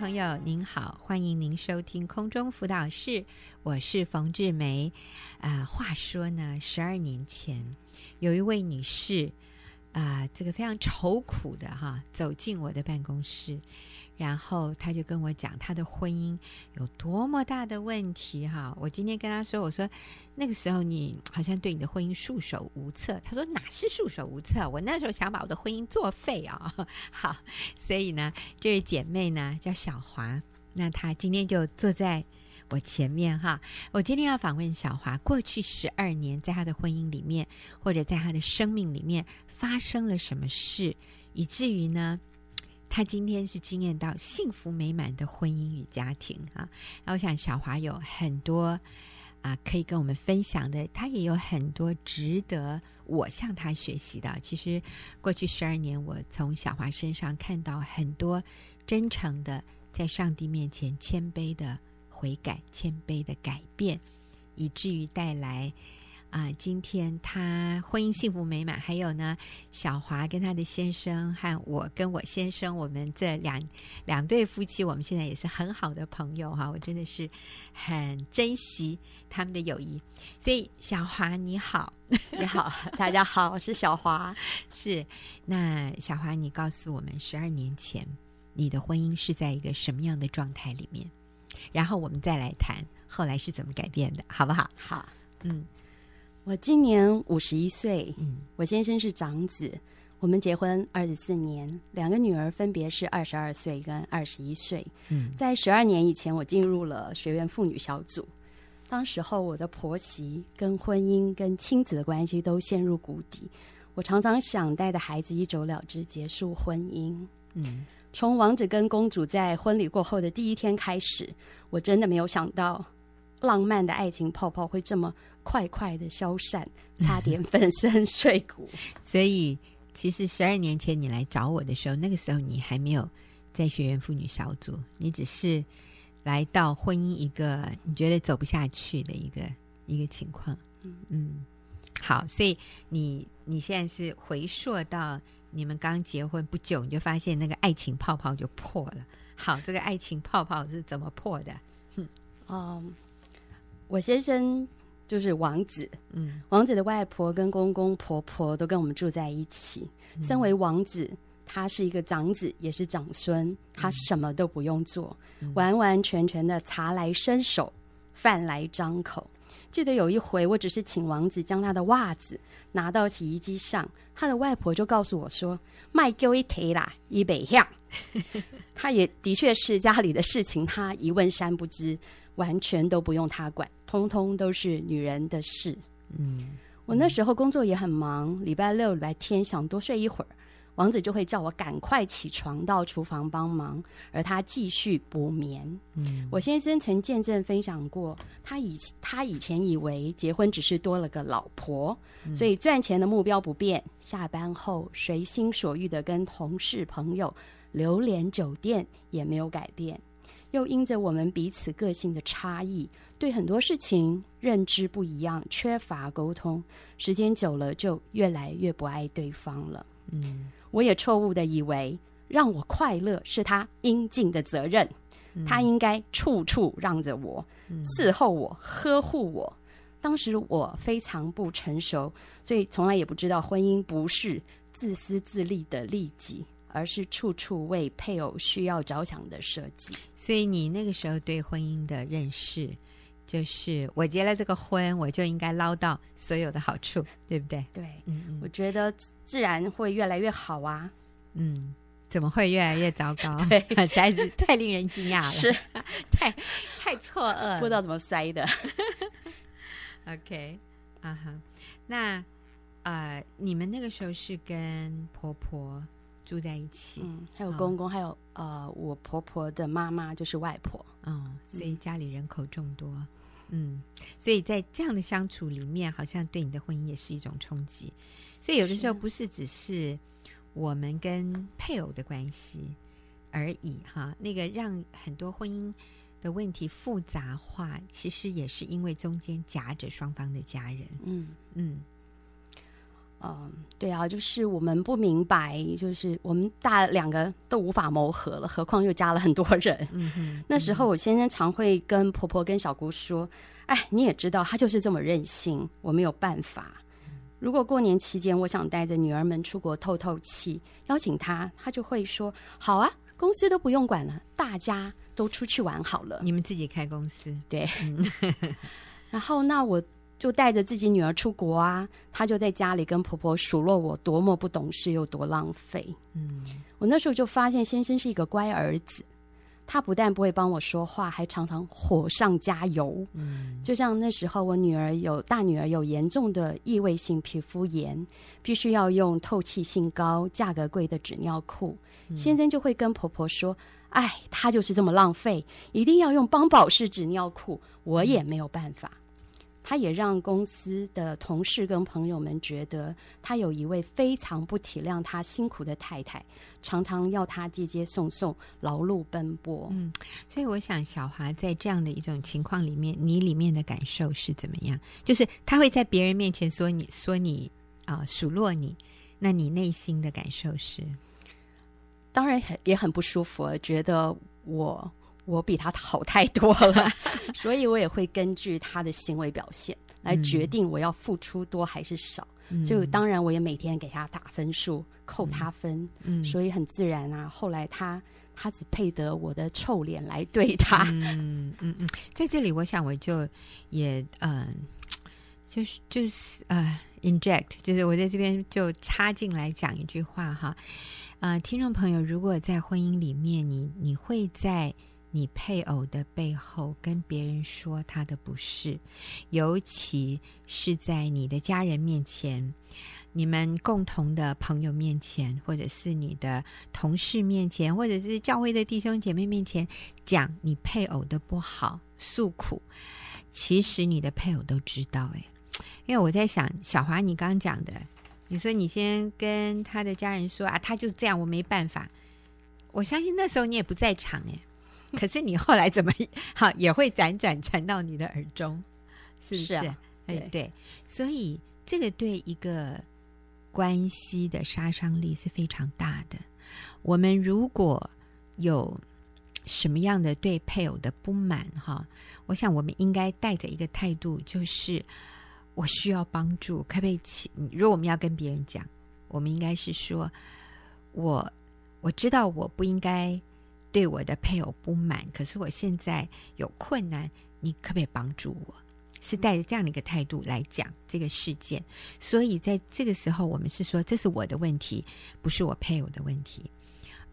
朋友您好，欢迎您收听空中辅导室，我是冯志梅。啊、呃，话说呢，十二年前有一位女士啊、呃，这个非常愁苦的哈，走进我的办公室。然后他就跟我讲他的婚姻有多么大的问题哈！我今天跟他说，我说那个时候你好像对你的婚姻束手无策。他说哪是束手无策？我那时候想把我的婚姻作废啊！好，所以呢，这位姐妹呢叫小华，那她今天就坐在我前面哈。我今天要访问小华，过去十二年在她的婚姻里面，或者在她的生命里面发生了什么事，以至于呢？他今天是惊艳到幸福美满的婚姻与家庭啊，那我想小华有很多啊可以跟我们分享的，他也有很多值得我向他学习的。其实过去十二年，我从小华身上看到很多真诚的在上帝面前谦卑的悔改、谦卑的改变，以至于带来。啊，今天他婚姻幸福美满，还有呢，小华跟他的先生和我跟我先生，我们这两两对夫妻，我们现在也是很好的朋友哈。我真的是很珍惜他们的友谊。所以，小华你好，你好，大家好，我是小华。是，那小华，你告诉我们，十二年前你的婚姻是在一个什么样的状态里面？然后我们再来谈后来是怎么改变的，好不好？好，嗯。我今年五十一岁，嗯，我先生是长子，我们结婚二十四年，两个女儿分别是二十二岁跟二十一岁。嗯，在十二年以前，我进入了学院妇女小组，当时候我的婆媳跟婚姻跟亲子的关系都陷入谷底，我常常想带着孩子一走了之，结束婚姻。嗯，从王子跟公主在婚礼过后的第一天开始，我真的没有想到。浪漫的爱情泡泡会这么快快的消散，差点粉身碎骨。所以，其实十二年前你来找我的时候，那个时候你还没有在学员妇女小组，你只是来到婚姻一个你觉得走不下去的一个一个情况。嗯嗯，好，所以你你现在是回溯到你们刚结婚不久，你就发现那个爱情泡泡就破了。好，这个爱情泡泡是怎么破的？嗯。Um, 我先生就是王子，嗯，王子的外婆跟公公婆婆都跟我们住在一起。嗯、身为王子，他是一个长子，也是长孙，他什么都不用做，嗯、完完全全的茶来伸手，饭来张口。记得有一回，我只是请王子将他的袜子拿到洗衣机上，他的外婆就告诉我说：“卖给我一提啦，一北向。”他也的确是家里的事情，他一问三不知。完全都不用他管，通通都是女人的事。嗯，我那时候工作也很忙，礼拜六、礼拜天想多睡一会儿，王子就会叫我赶快起床到厨房帮忙，而他继续补眠。嗯，我先生曾见证分享过，他以他以前以为结婚只是多了个老婆，嗯，所以赚钱的目标不变，下班后随心所欲的跟同事朋友流连酒店也没有改变。又因着我们彼此个性的差异，对很多事情认知不一样，缺乏沟通，时间久了就越来越不爱对方了。嗯，我也错误的以为让我快乐是他应尽的责任，嗯、他应该处处让着我，嗯、伺候我，呵护我。当时我非常不成熟，所以从来也不知道婚姻不是自私自利的利己。而是处处为配偶需要着想的设计。所以你那个时候对婚姻的认识，就是我结了这个婚，我就应该捞到所有的好处，对不对？对，嗯嗯，我觉得自然会越来越好啊。嗯，怎么会越来越糟糕？对，实在是太令人惊讶了，是 太太错愕，不知道怎么摔的。OK，啊哈，那呃，你们那个时候是跟婆婆住在一起，嗯，还有公公，哦、还有呃，我婆婆的妈妈就是外婆，嗯，所以家里人口众多，嗯，所以在这样的相处里面，好像对你的婚姻也是一种冲击。所以有的时候不是只是我们跟配偶的关系而已，哈，那个让很多婚姻的问题复杂化，其实也是因为中间夹着双方的家人，嗯。嗯。嗯，对啊，就是我们不明白，就是我们大两个都无法谋合了，何况又加了很多人。嗯，那时候我先生常会跟婆婆跟小姑说：“哎，你也知道，他就是这么任性，我没有办法。如果过年期间我想带着女儿们出国透透气，邀请他，他就会说：好啊，公司都不用管了，大家都出去玩好了，你们自己开公司。对，然后那我。”就带着自己女儿出国啊，她就在家里跟婆婆数落我多么不懂事又多浪费。嗯，我那时候就发现先生是一个乖儿子，他不但不会帮我说话，还常常火上加油。嗯，就像那时候我女儿有大女儿有严重的异位性皮肤炎，必须要用透气性高、价格贵的纸尿裤，嗯，先生就会跟婆婆说：“哎，他就是这么浪费，一定要用邦宝适纸尿裤。”我也没有办法。他也让公司的同事跟朋友们觉得他有一位非常不体谅他辛苦的太太，常常要他接接送送，劳碌奔波。嗯，所以我想小华在这样的一种情况里面，你里面的感受是怎么样？就是他会在别人面前说你说你啊数落你，那你内心的感受是？当然很也很不舒服，觉得我。我比他好太多了，所以我也会根据他的行为表现来决定我要付出多还是少。嗯、就当然，我也每天给他打分数，扣他分。嗯，所以很自然啊。后来他他只配得我的臭脸来对他。嗯嗯嗯，在这里，我想我就也嗯，就是就是呃，inject，就是我在这边就插进来讲一句话哈。啊、呃，听众朋友，如果在婚姻里面，你你会在。你配偶的背后跟别人说他的不是，尤其是在你的家人面前、你们共同的朋友面前，或者是你的同事面前，或者是教会的弟兄姐妹面前讲你配偶的不好、诉苦，其实你的配偶都知道。哎，因为我在想，小华，你刚讲的，你说你先跟他的家人说啊，他就这样，我没办法。我相信那时候你也不在场，哎。可是你后来怎么好也会辗转传到你的耳中，是不是？对，对，所以这个对一个关系的杀伤力是非常大的。我们如果有什么样的对配偶的不满，哈，我想我们应该带着一个态度，就是我需要帮助，可不可以请？如果我们要跟别人讲，我们应该是说，我我知道我不应该。对我的配偶不满，可是我现在有困难，你可不可以帮助我？是带着这样的一个态度来讲这个事件，所以在这个时候，我们是说这是我的问题，不是我配偶的问题，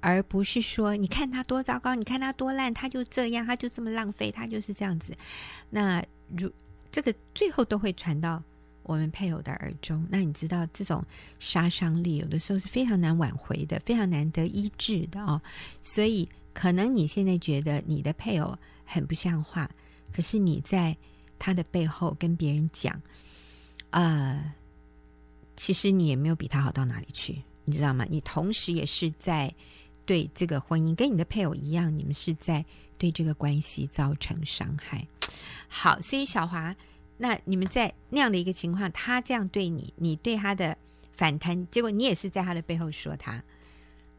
而不是说你看他多糟糕，你看他多烂，他就这样，他就这么浪费，他就是这样子。那如这个最后都会传到我们配偶的耳中，那你知道这种杀伤力有的时候是非常难挽回的，非常难得医治的哦，所以。可能你现在觉得你的配偶很不像话，可是你在他的背后跟别人讲，呃，其实你也没有比他好到哪里去，你知道吗？你同时也是在对这个婚姻跟你的配偶一样，你们是在对这个关系造成伤害。好，所以小华，那你们在那样的一个情况，他这样对你，你对他的反弹，结果你也是在他的背后说他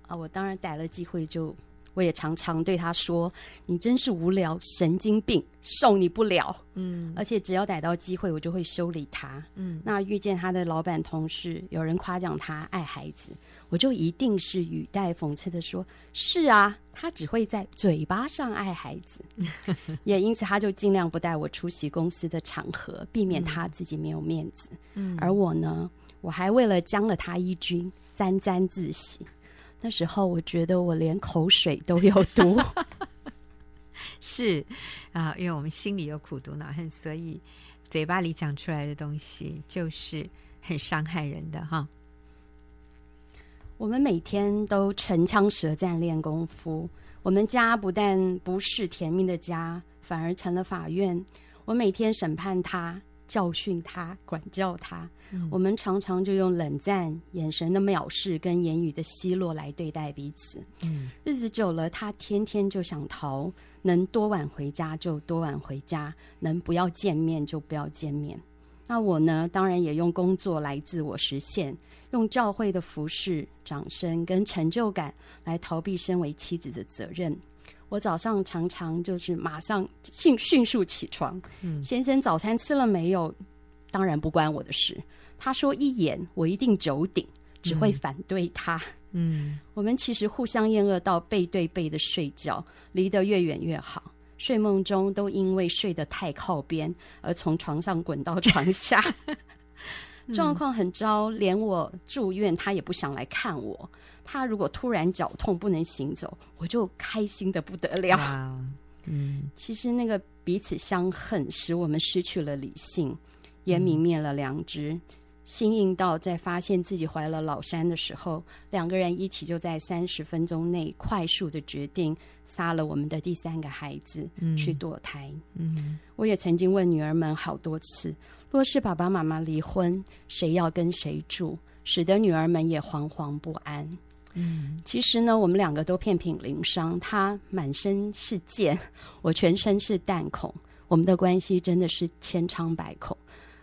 啊，我当然逮了机会就。我也常常对他说：“你真是无聊，神经病，受你不了。”嗯，而且只要逮到机会，我就会修理他。嗯，那遇见他的老板同事，有人夸奖他爱孩子，我就一定是语带讽刺的说：“是啊，他只会在嘴巴上爱孩子。”也因此，他就尽量不带我出席公司的场合，避免他自己没有面子。嗯，而我呢，我还为了将了他一军，沾沾自喜。那时候我觉得我连口水都有毒，是啊，因为我们心里有苦毒恼恨，所以嘴巴里讲出来的东西就是很伤害人的哈。我们每天都唇枪舌战练功夫，我们家不但不是甜蜜的家，反而成了法院。我每天审判他。教训他，管教他。嗯，我们常常就用冷战、眼神的藐视跟言语的奚落来对待彼此。嗯，日子久了，他天天就想逃，能多晚回家就多晚回家，能不要见面就不要见面。那我呢，当然也用工作来自我实现，用教会的服侍、掌声跟成就感来逃避身为妻子的责任。我早上常常就是马上迅迅速起床，嗯，先生早餐吃了没有？当然不关我的事。他说一言，我一定九鼎，只会反对他。嗯，嗯，我们其实互相厌恶到背对背的睡觉，离得越远越好。睡梦中都因为睡得太靠边而从床上滚到床下，状况很糟，连我住院他也不想来看我。他如果突然脚痛不能行走，我就开心的不得了。嗯，其实那个彼此相恨，使我们失去了理性，也泯灭了良知。嗯心硬到在发现自己怀了老三的时候，两个人一起就在三十分钟内快速的决定杀了我们的第三个孩子，嗯、去堕胎。嗯，我也曾经问女儿们好多次，若是爸爸妈妈离婚，谁要跟谁住？使得女儿们也惶惶不安。嗯，其实呢，我们两个都遍体鳞伤，他满身是箭，我全身是弹孔，我们的关系真的是千疮百孔。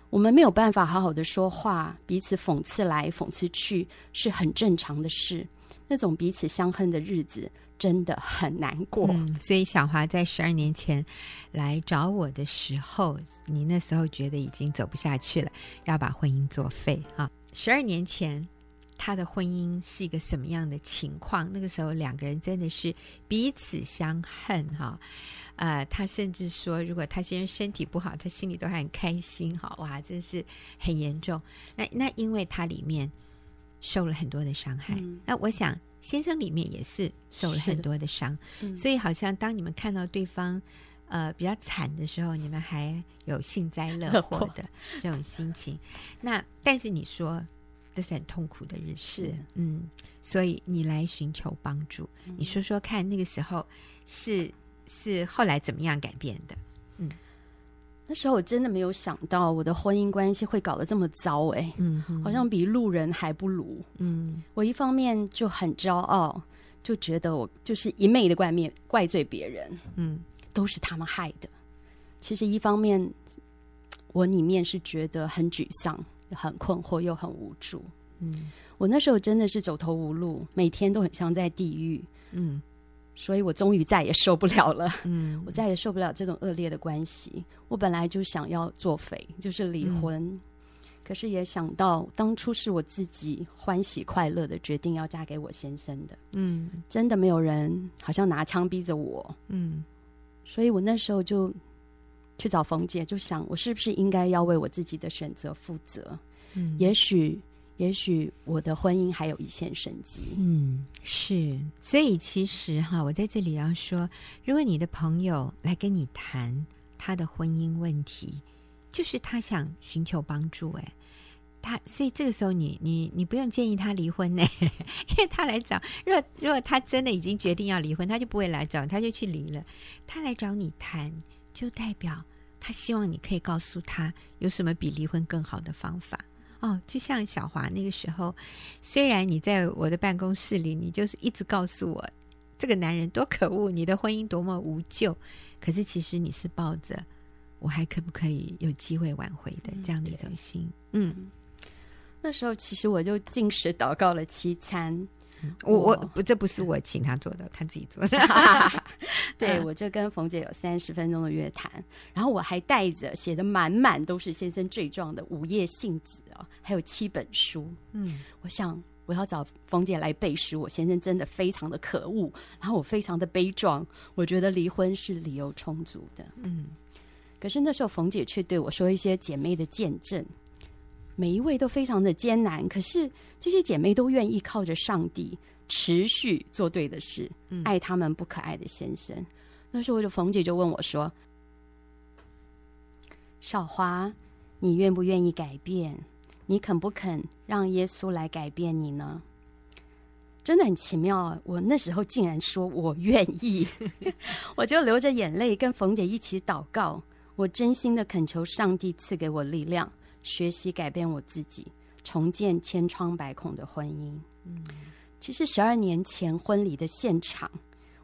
我们没有办法好好的说话，彼此讽刺来讽刺去是很正常的事。那种彼此相恨的日子真的很难过。嗯，所以小华在十二年前来找我的时候，你那时候觉得已经走不下去了，要把婚姻作废啊。十二年前他的婚姻是一个什么样的情况？那个时候两个人真的是彼此相恨哈。呃，他甚至说，如果他先生身体不好，他心里都还很开心哈。哇，真是很严重。那那因为他里面受了很多的伤害，嗯、那我想先生里面也是受了很多的伤，所以好像当你们看到对方呃比较惨的时候，你们还有幸灾乐祸。的这种心情。那但是你说这是很痛苦的日子，是。嗯，所以你来寻求帮助，嗯、你说说看，那个时候是。是后来怎么样改变的？嗯，那时候我真的没有想到我的婚姻关系会搞得这么糟哎、欸，嗯，好像比路人还不如。嗯，我一方面就很骄傲，就觉得我就是一昧的怪面怪罪别人，嗯，都是他们害的。其实一方面，我里面是觉得很沮丧、很困惑又很无助。嗯，我那时候真的是走投无路，每天都很像在地狱。嗯。所以我终于再也受不了了，嗯，我再也受不了这种恶劣的关系。我本来就想要作废，就是离婚，嗯、可是也想到当初是我自己欢喜快乐的决定要嫁给我先生的，嗯，真的没有人好像拿枪逼着我，嗯，所以我那时候就去找冯姐，就想我是不是应该要为我自己的选择负责？嗯，也许。也许我的婚姻还有一线生机。嗯，是。所以其实哈，我在这里要说，如果你的朋友来跟你谈他的婚姻问题，就是他想寻求帮助，哎，他所以这个时候你你你不用建议他离婚呢，因为他来找。如果如果他真的已经决定要离婚，他就不会来找，他就去离了。他来找你谈，就代表他希望你可以告诉他有什么比离婚更好的方法。哦，就像小华那个时候，虽然你在我的办公室里，你就是一直告诉我这个男人多可恶，你的婚姻多么无救，可是其实你是抱着我还可不可以有机会挽回的这样的一种心。嗯，嗯，那时候其实我就进食祷告了七餐。我我不，这不是我请他做的，他自己做的。对，我就跟冯姐有三十分钟的约谈，然后我还带着写的满满都是先生罪状的午夜信纸啊，还有七本书。嗯，我想我要找冯姐来背书，我先生真的非常的可恶，然后我非常的悲壮，我觉得离婚是理由充足的。嗯，可是那时候冯姐却对我说一些姐妹的见证。每一位都非常的艰难，可是这些姐妹都愿意靠着上帝持续做对的事，嗯、爱他们不可爱的先生。那时候，我就冯姐就问我说：“少华，你愿不愿意改变？你肯不肯让耶稣来改变你呢？”真的很奇妙，我那时候竟然说我愿意，我就流着眼泪跟冯姐一起祷告，我真心的恳求上帝赐给我力量。学习改变我自己，重建千疮百孔的婚姻。嗯，其实十二年前婚礼的现场，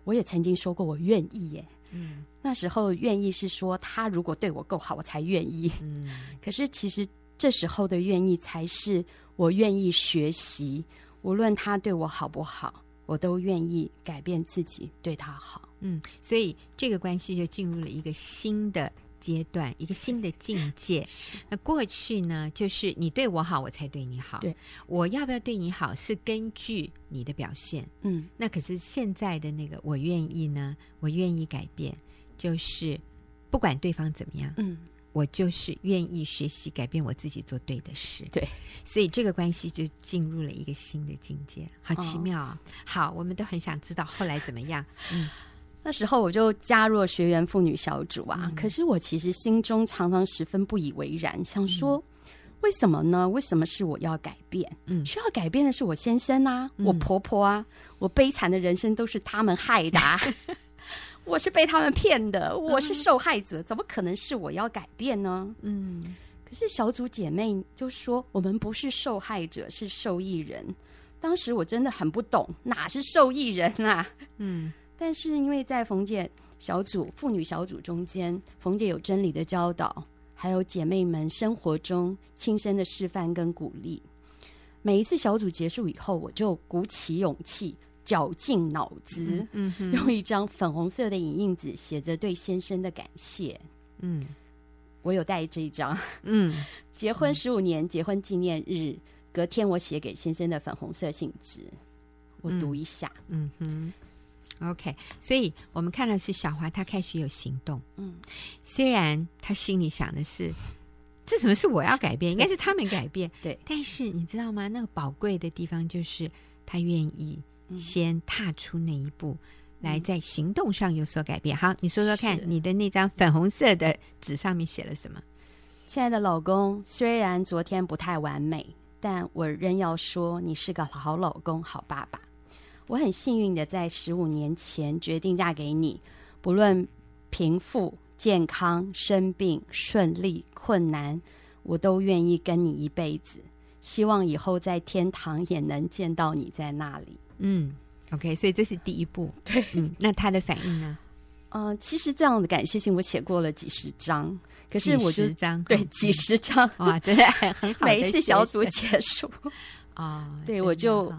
我也曾经说过我愿意耶。嗯，那时候愿意是说他如果对我够好，我才愿意。嗯，可是其实这时候的愿意才是我愿意学习，无论他对我好不好，我都愿意改变自己对他好。嗯，所以这个关系就进入了一个新的。阶段一个新的境界。那过去呢，就是你对我好，我才对你好。对，我要不要对你好，是根据你的表现。嗯，那可是现在的那个我愿意呢，我愿意改变，就是不管对方怎么样，嗯，我就是愿意学习改变我自己，做对的事。对，所以这个关系就进入了一个新的境界，好奇妙啊！哦，好，我们都很想知道后来怎么样。嗯。那时候我就加入了学员妇女小组啊，嗯、可是我其实心中常常十分不以为然，想说、嗯、为什么呢？为什么是我要改变？嗯，需要改变的是我先生啊，嗯、我婆婆啊，我悲惨的人生都是他们害的、啊，我是被他们骗的，我是受害者，嗯、怎么可能是我要改变呢？嗯，可是小组姐妹就说我们不是受害者，是受益人。当时我真的很不懂，哪是受益人啊？嗯。但是，因为在冯姐小组、妇女小组中间，冯姐有真理的教导，还有姐妹们生活中亲身的示范跟鼓励。每一次小组结束以后，我就鼓起勇气，绞尽脑汁，嗯，用一张粉红色的影印纸写着对先生的感谢。嗯，我有带这一张。嗯，结婚十五年，结婚纪念日，隔天我写给先生的粉红色信纸，我读一下。嗯，嗯哼。OK，所以我们看到是小华，他开始有行动。嗯，虽然他心里想的是，这怎么是我要改变？应该是他们改变。对，但是你知道吗？那个宝贵的地方就是他愿意先踏出那一步，来在行动上有所改变。好，你说说看，你的那张粉红色的纸上面写了什么？亲爱的老公，虽然昨天不太完美，但我仍要说你是个好老公、好爸爸。我很幸运的在十五年前决定嫁给你，不论贫富、健康、生病、顺利、困难，我都愿意跟你一辈子。希望以后在天堂也能见到你在那里。嗯，OK，所以这是第一步。对，嗯，那他的反应呢？嗯、呃，其实这样的感谢信我写过了几十张，可是我十张，对，几十张，哇，真的很好。每一次小组结束啊，哦、对我就。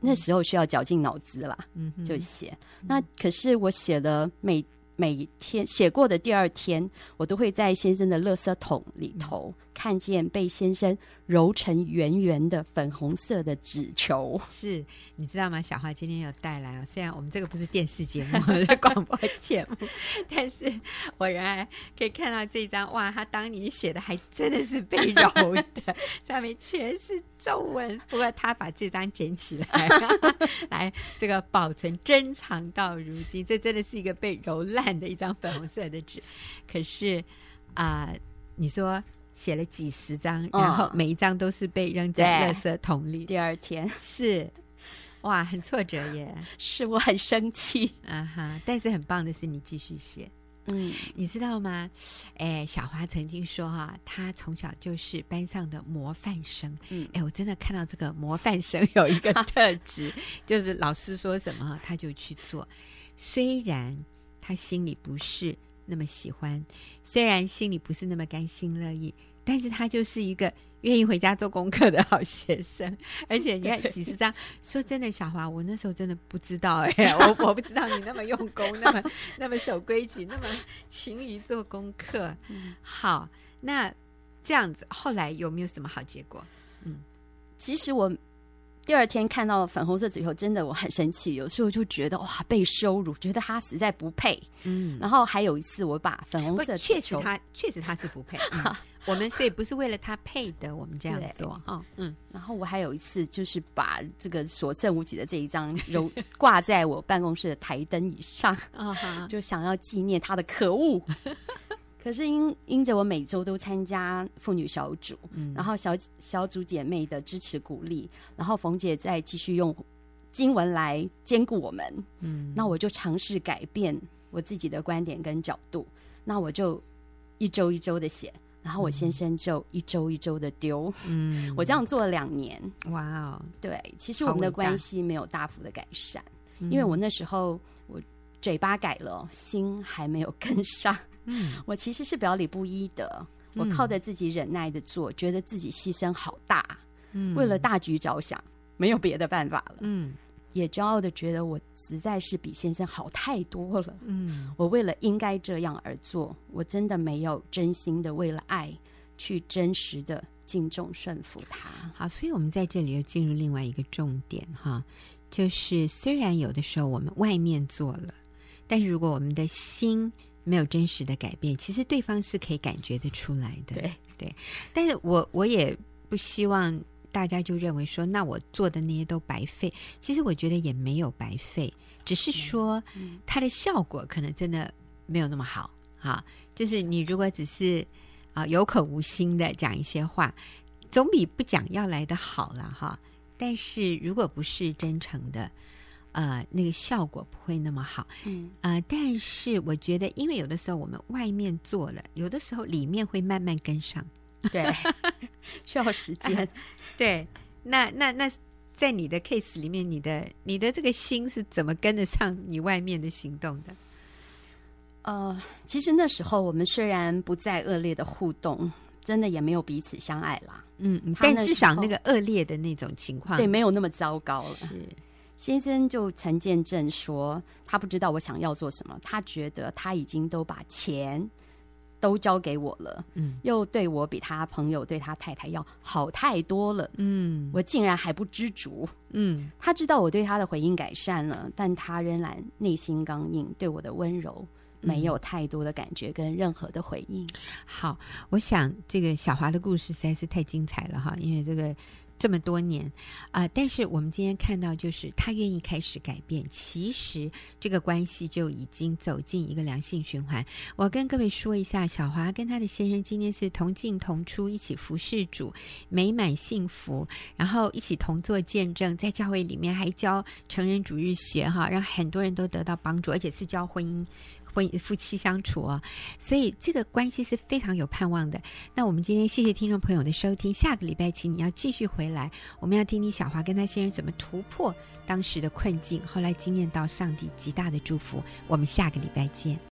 那时候需要绞尽脑汁啦，嗯，就写。那可是我写了每每天写过的第二天，我都会在先生的垃圾桶里头。嗯看见被先生揉成圆圆的粉红色的纸球，是你知道吗？小花今天有带来啊，虽然我们这个不是电视节目，是广播节目，但是我仍然可以看到这张哇，他当年写的还真的是被揉的，上面全是皱纹。不过他把这张捡起来，来这个保存珍藏到如今，这真的是一个被揉烂的一张粉红色的纸。可是啊、你说。写了几十张，然后每一张都是被扔在垃圾桶里。第二天。是，哇，很挫折耶，是我很生气。啊哈！但是很棒的是你继续写，嗯，你知道吗？哎，小华曾经说哈、啊，他从小就是班上的模范生。嗯，哎，我真的看到这个模范生有一个特质，就是老师说什么他就去做，虽然他心里不是那么喜欢，虽然心里不是那么甘心乐意。但是他就是一个愿意回家做功课的好学生，而且 你看几十张。说真的，小华，我那时候真的不知道哎、欸，我我不知道你那么用功，那么那么守规矩，那么勤于做功课。嗯，好，那这样子后来有没有什么好结果？嗯，其实我第二天看到粉红色纸以后，真的我很生气，有时候就觉得哇，被羞辱，觉得他实在不配。嗯，然后还有一次，我把粉红色确实他确实他是不配。嗯 我们所以不是为了他配的，我们这样做哈。哦，嗯，然后我还有一次就是把这个所剩无几的这一张揉 挂在我办公室的台灯以上，就想要纪念他的可恶。可是因因着我每周都参加妇女小组，嗯，然后小小组姐妹的支持鼓励，然后冯姐再继续用经文来兼顾我们，嗯，那我就尝试改变我自己的观点跟角度，那我就一周一周的写。然后我先生就一周一周的丢，嗯，我这样做了两年，哇哦，对，其实我们的关系没有大幅的改善，因为我那时候我嘴巴改了，心还没有跟上。嗯，我其实是表里不一的。我靠着自己忍耐的做，觉得自己牺牲好大。嗯，为了大局着想，没有别的办法了。嗯，也骄傲的觉得我实在是比先生好太多了。嗯，我为了应该这样而做，我真的没有真心的为了爱去真实的敬重顺服他。好，所以我们在这里又进入另外一个重点哈，就是虽然有的时候我们外面做了，但是如果我们的心没有真实的改变，其实对方是可以感觉得出来的。对对，但是我我也不希望大家就认为说，那我做的那些都白费。其实我觉得也没有白费，只是说它的效果可能真的没有那么好。哈，就是你如果只是啊有口无心的讲一些话，总比不讲要来的好了哈。但是如果不是真诚的。呃，那个效果不会那么好，嗯呃，但是我觉得，因为有的时候我们外面做了，有的时候里面会慢慢跟上，对，需要时间，呃、对。那那那在你的 case 里面，你的你的这个心是怎么跟得上你外面的行动的？呃，其实那时候我们虽然不再恶劣的互动，真的也没有彼此相爱啦，嗯嗯，但至少那个恶劣的那种情况，对，没有那么糟糕了，是。先生就曾见证说，他不知道我想要做什么，他觉得他已经都把钱都交给我了，嗯，又对我比他朋友对他太太要好太多了，嗯，我竟然还不知足，嗯，他知道我对他的回应改善了，但他仍然内心刚硬，对我的温柔没有太多的感觉跟任何的回应。好，我想这个小华的故事实在是太精彩了哈，因为这个。这么多年啊、但是我们今天看到，就是他愿意开始改变，其实这个关系就已经走进一个良性循环。我跟各位说一下，小华跟他的先生今天是同进同出，一起服侍主，美满幸福，然后一起同做见证，在教会里面还教成人主日学哈，让很多人都得到帮助，而且是教婚姻。婚夫妻相处哦，所以这个关系是非常有盼望的。那我们今天谢谢听众朋友的收听，下个礼拜请你要继续回来，我们要听听小华跟他先生怎么突破当时的困境，后来惊艳到上帝极大的祝福。我们下个礼拜见。